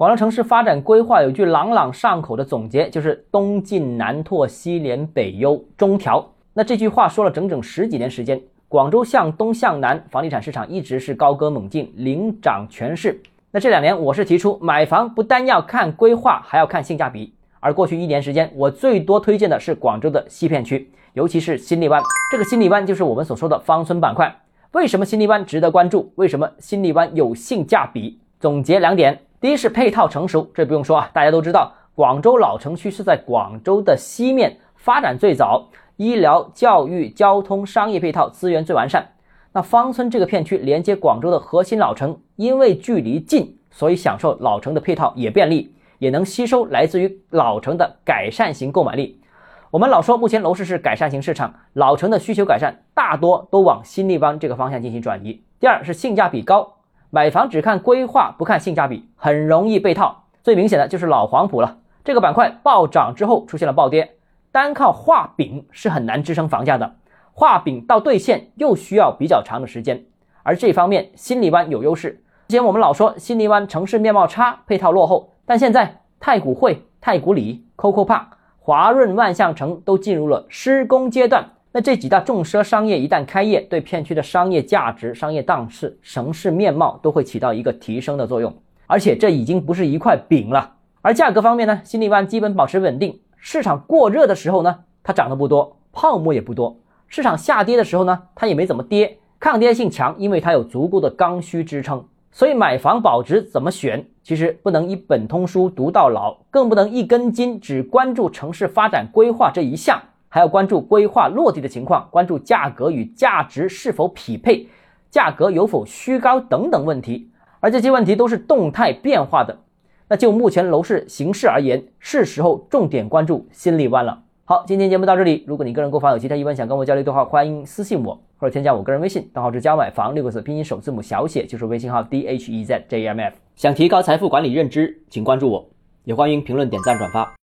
广州城市发展规划有句朗朗上口的总结，就是东进南拓，西联北优，中调。那这句话说了整整十几年时间，广州向东向南，房地产市场一直是高歌猛进，领涨全市。那这两年，我是提出买房不单要看规划，还要看性价比。而过去一年时间，我最多推荐的是广州的西片区，尤其是新荔湾。这个新荔湾就是我们所说的芳村板块。为什么新荔湾值得关注？为什么新荔湾有性价比？总结两点。第一是配套成熟，这不用说啊，大家都知道，广州老城区是在广州的西面，发展最早，医疗、教育、交通、商业配套资源最完善。那芳村这个片区连接广州的核心老城，因为距离近，所以享受老城的配套也便利，也能吸收来自于老城的改善型购买力。我们老说目前楼市是改善型市场，老城的需求改善大多都往新立湾这个方向进行转移。第二是性价比高。买房只看规划不看性价比，很容易被套。最明显的就是老黄埔了，这个板块暴涨之后出现了暴跌，单靠画饼是很难支撑房价的，画饼到兑现又需要比较长的时间。而这方面新荔湾有优势。之前我们老说新荔湾城市面貌差，配套落后，但现在太古汇、太古里、COCO Park、华润万象城都进入了施工阶段。那这几大重奢商业一旦开业，对片区的商业价值、商业档次、城市面貌都会起到一个提升的作用。而且这已经不是一块饼了。而价格方面呢，新力湾基本保持稳定。市场过热的时候呢，它涨得不多，泡沫也不多；市场下跌的时候呢，它也没怎么跌，抗跌性强，因为它有足够的刚需支撑。所以买房保值怎么选？其实不能一本通书读到老，更不能一根筋只关注城市发展规划这一项。还要关注规划落地的情况，关注价格与价值是否匹配，价格有否虚高等等问题，而这些问题都是动态变化的。那就目前楼市形势而言，是时候重点关注新荔湾了。好，今天节目到这里。如果你个人购房有其他疑问想跟我交流的话，欢迎私信我或者添加我个人微信，账号是加买房六个字拼音首字母小写就是微信号 d h e z j m f。想提高财富管理认知，请关注我，也欢迎评论点赞转发。